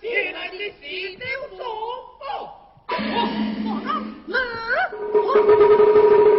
起来，你四九总暴！我我我我。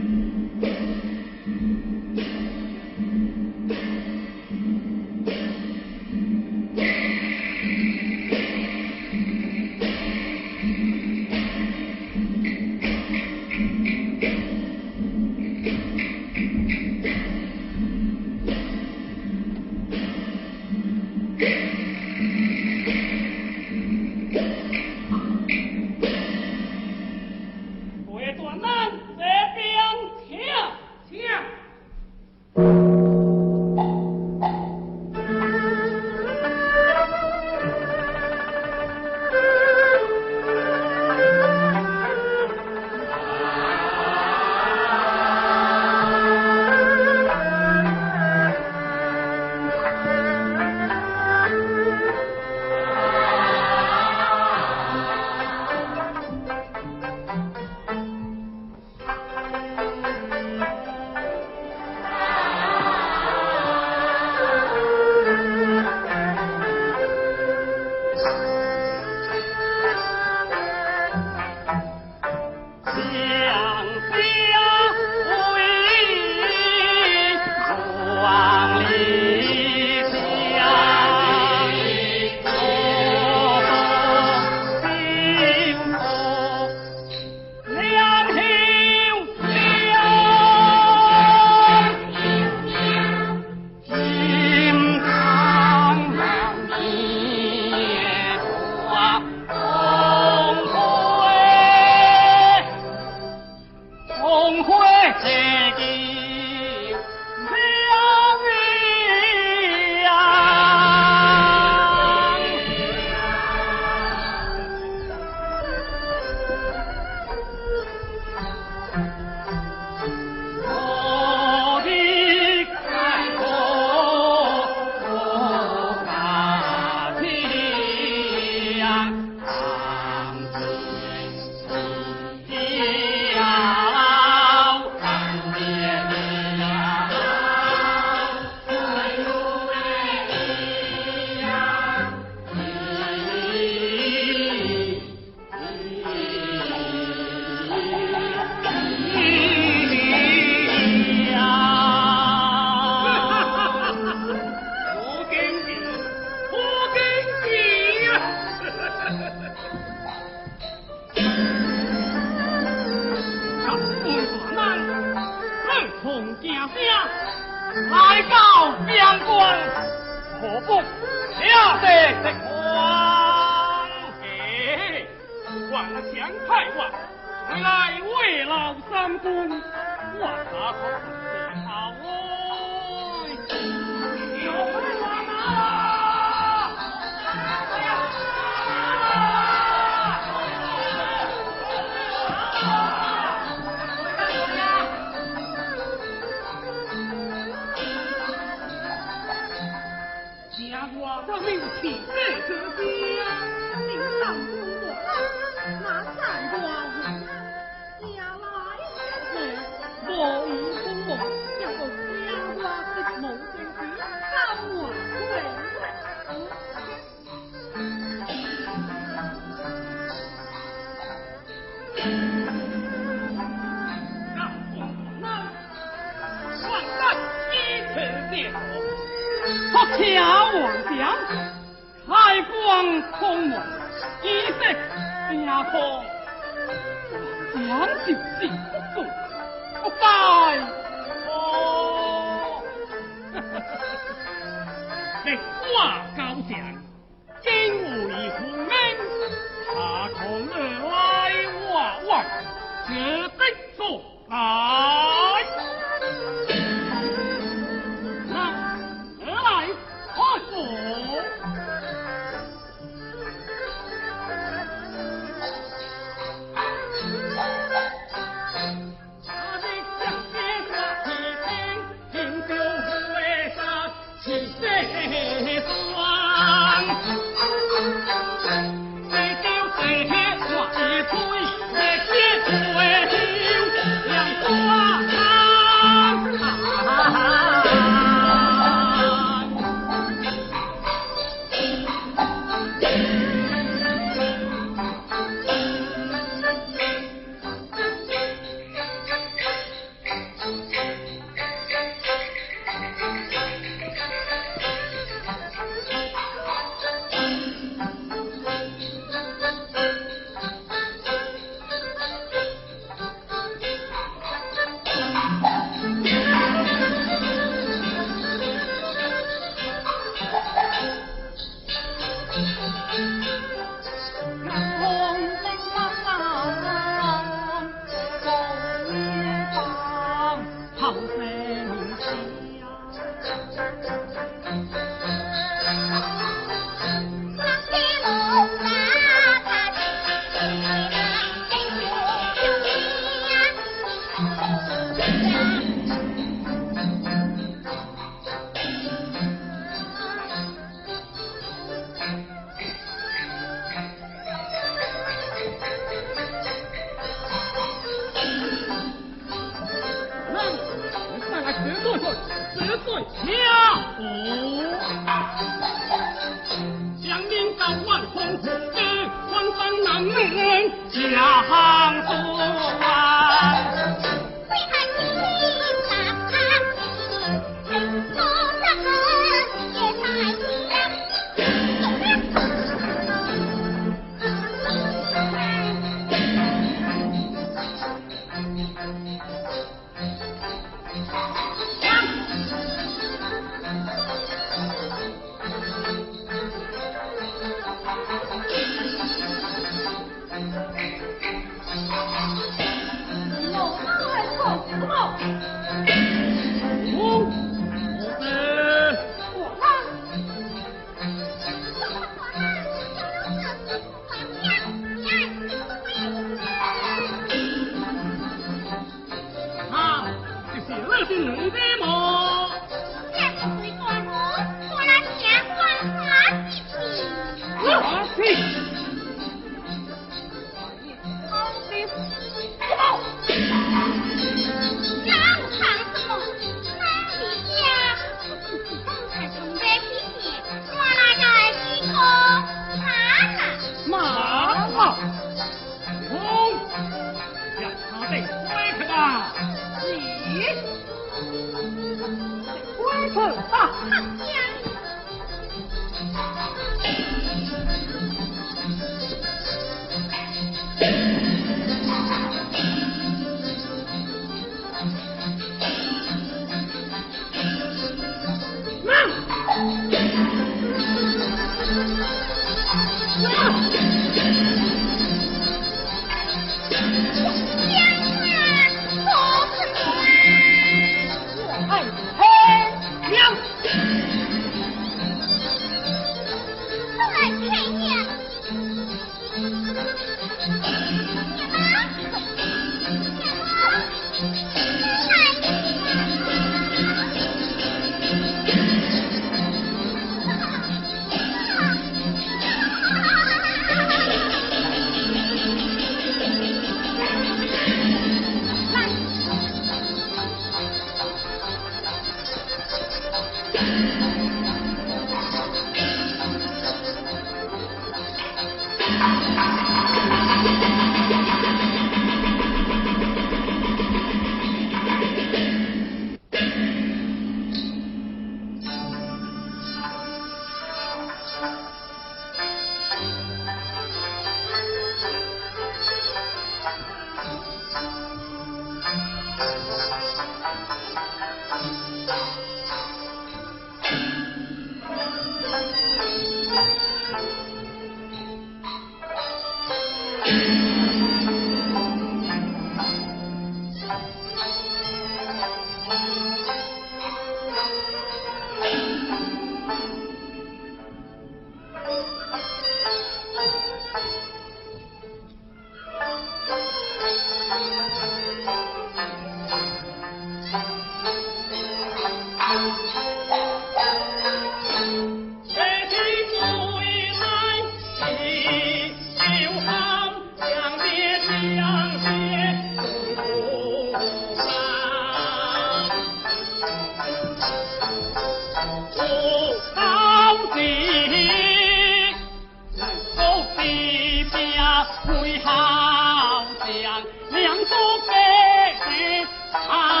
不开心。啊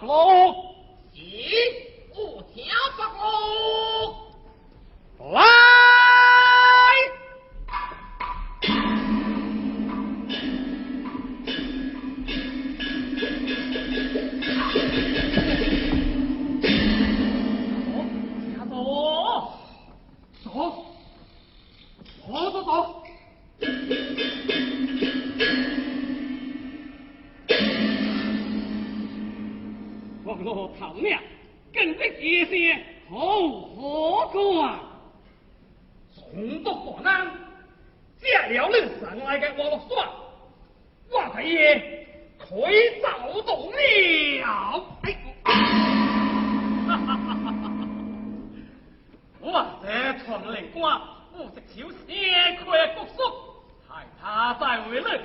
老回来。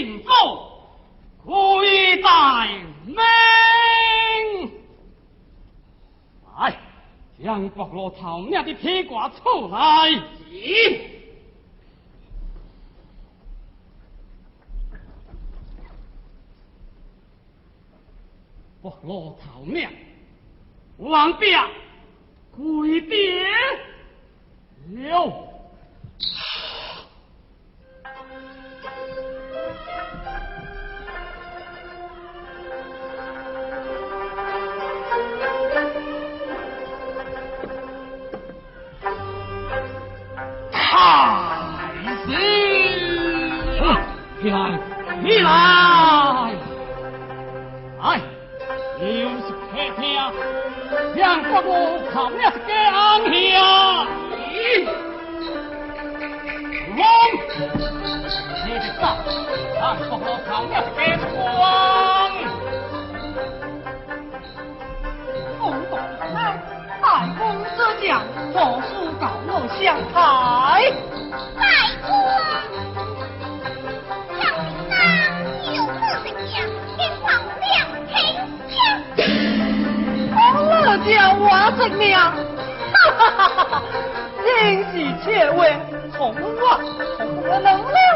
将进走，贵在命。来，将白罗头命的铁挂出来。白罗头命，王兵跪点了。起来，起来！哎，又是客厅，让国母看了是干下。王，你的杀，让国母看了是干光。公公啊，大公之将，何事告我相台？大公。叫我怎样？哈哈哈哈哈！人是千万，从我我能力。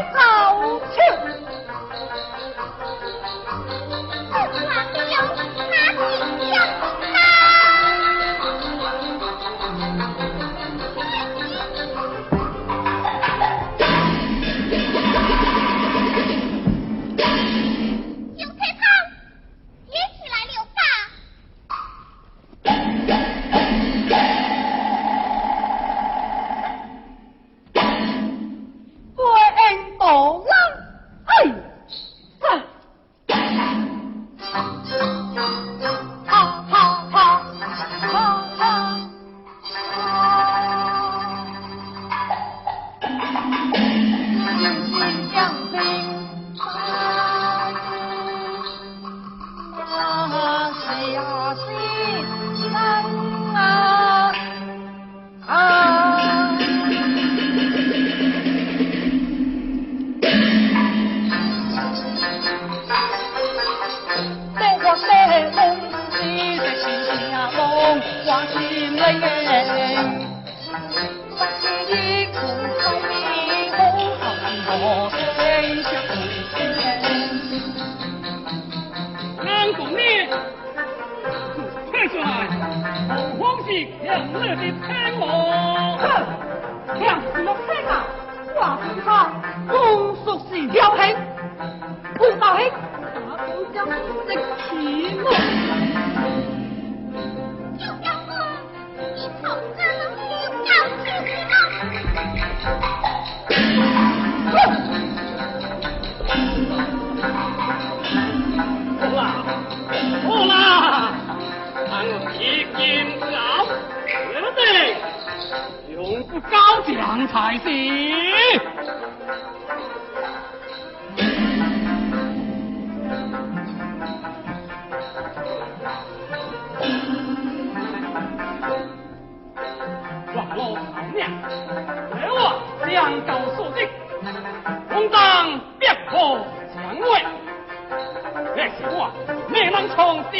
我啦，那我一定不要，不对永不搞僵才行。抓牢汤，来我江州送。红花。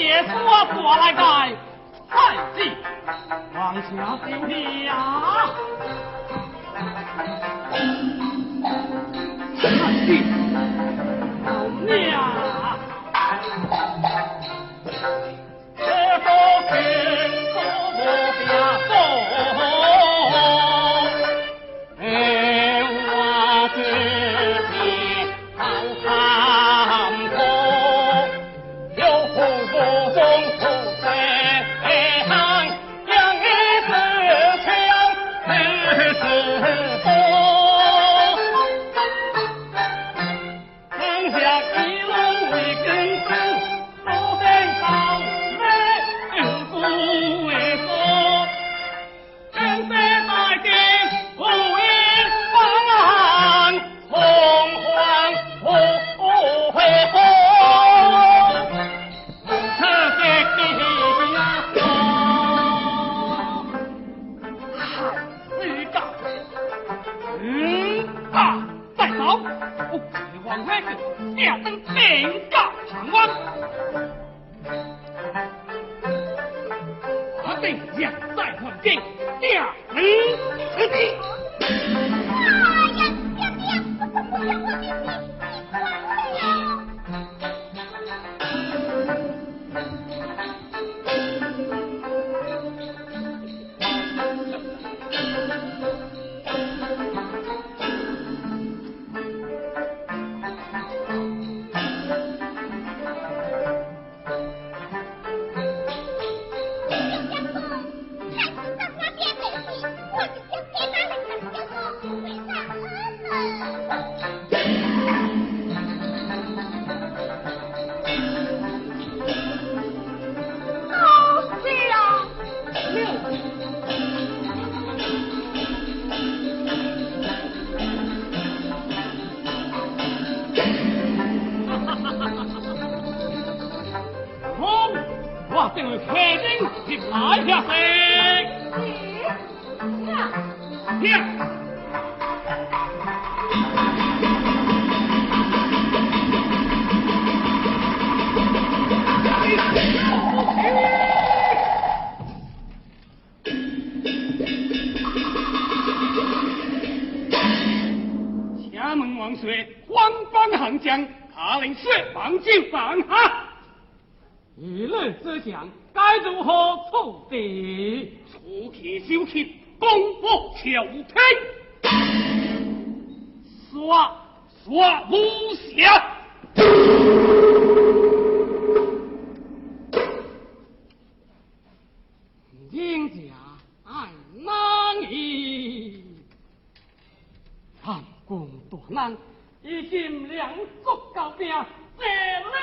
国交兵，这领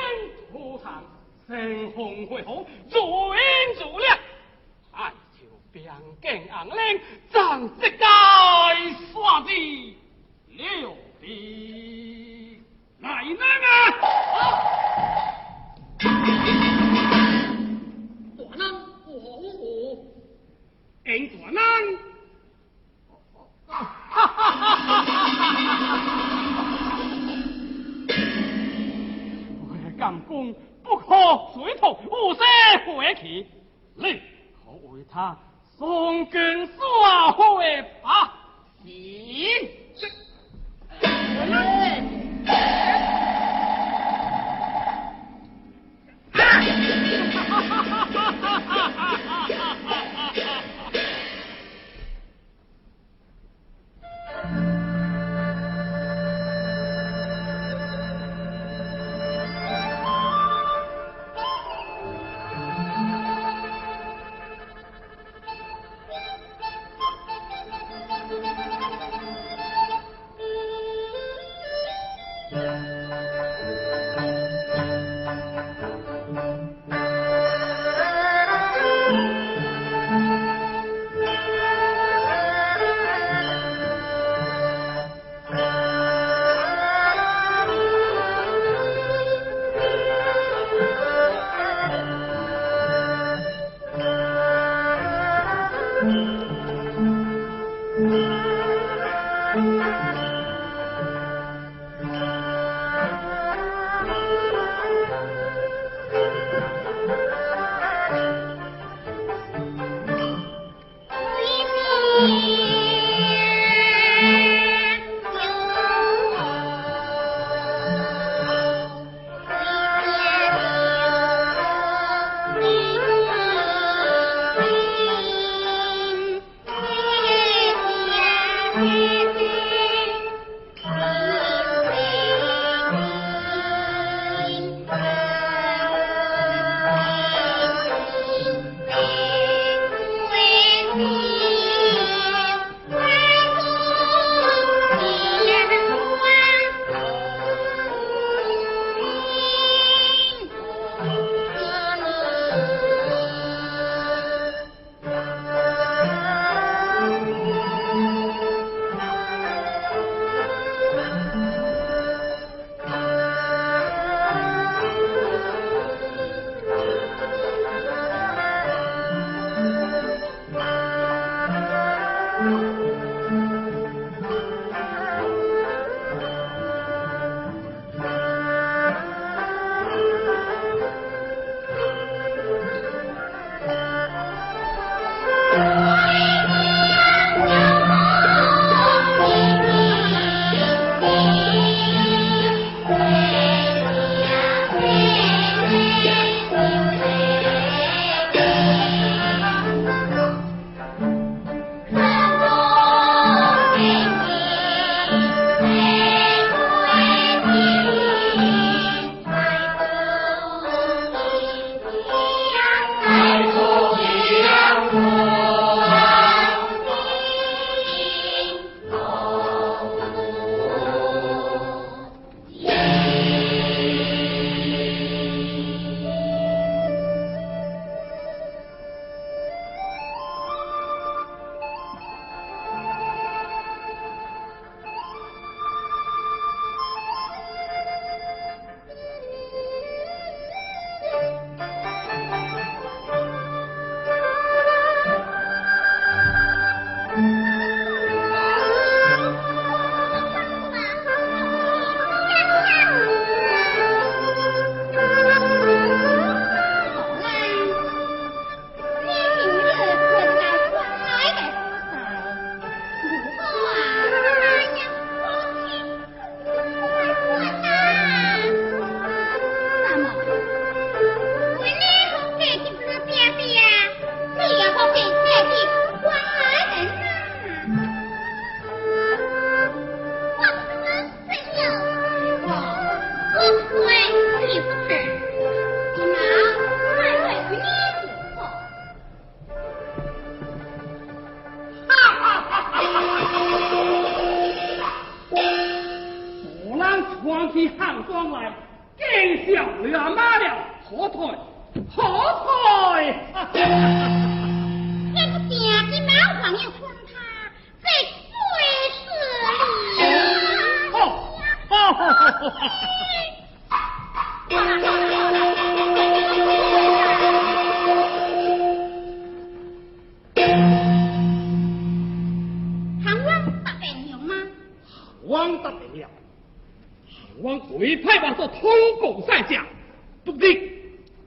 土上。生红会红，如烟如亮，爱就边境硬领，战绩该刷子六弟来人啊！大难不好，应大难！哈哈哈哈哈哈！敢攻，不可随同无色回去。你可为他送根耍火吧？行。哈哈哈哈哈哈！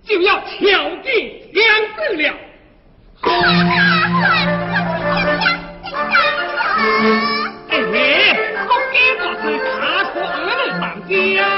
就要巧计两计了。哎，我给。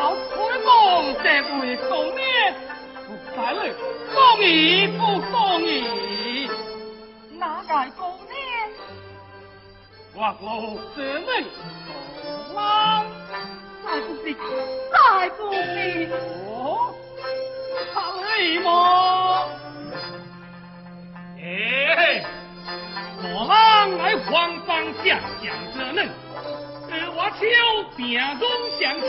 老的梦，这位公爷，不该了，公爷不公爷，哪该公爷？我老这位老再不必，再不必，我他累吗？哎，我郎来黄方家，想着恁，我求别中相起。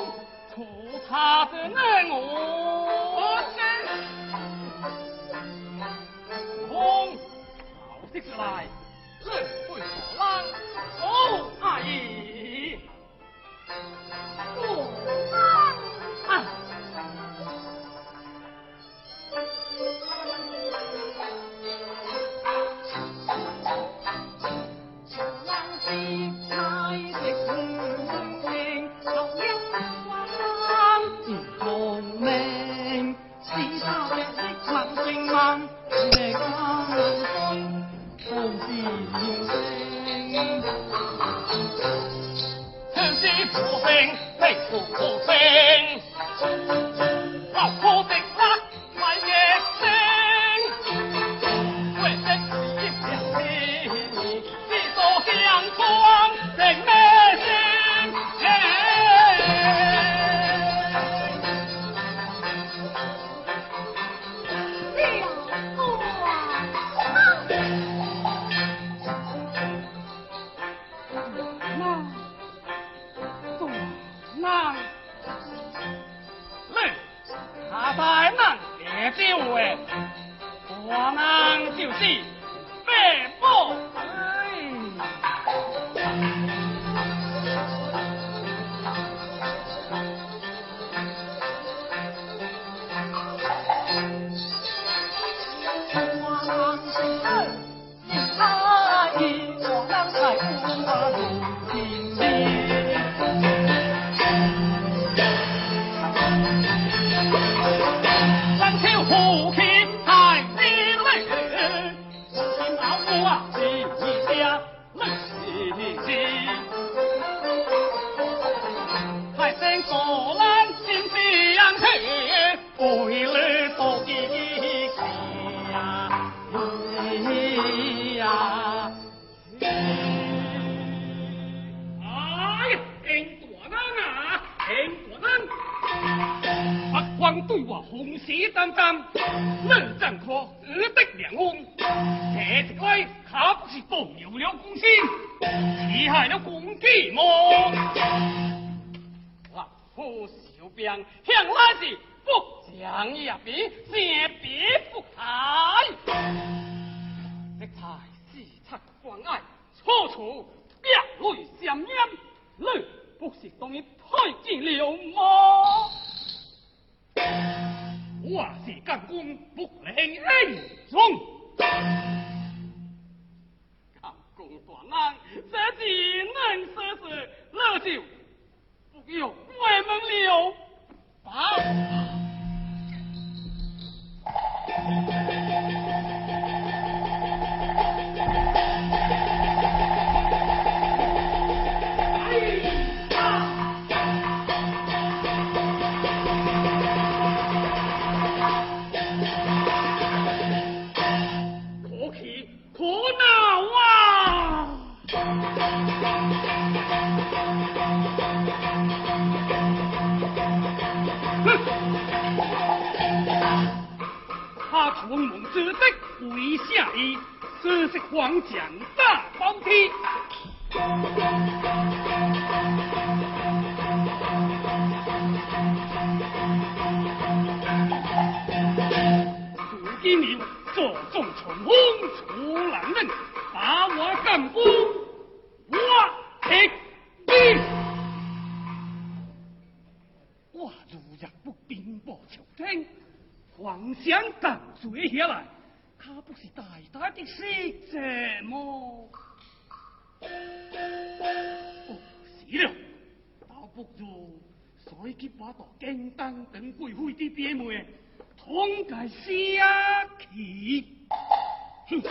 他是爱我。我是。好的是来，这会好浪。哦，阿姨。除非不是当你太见了吗？我是干军，不能认怂。干军大人，这是难说事，那就不用外门了。啊。只得为下衣，收拾黄蒋大方梯。如今你坐重重风，出难任，把我干。妄想港追下来，他不是大大的使者么？哦，是了，倒不如所以去把大京丹等贵妃的爹们通个下去。哼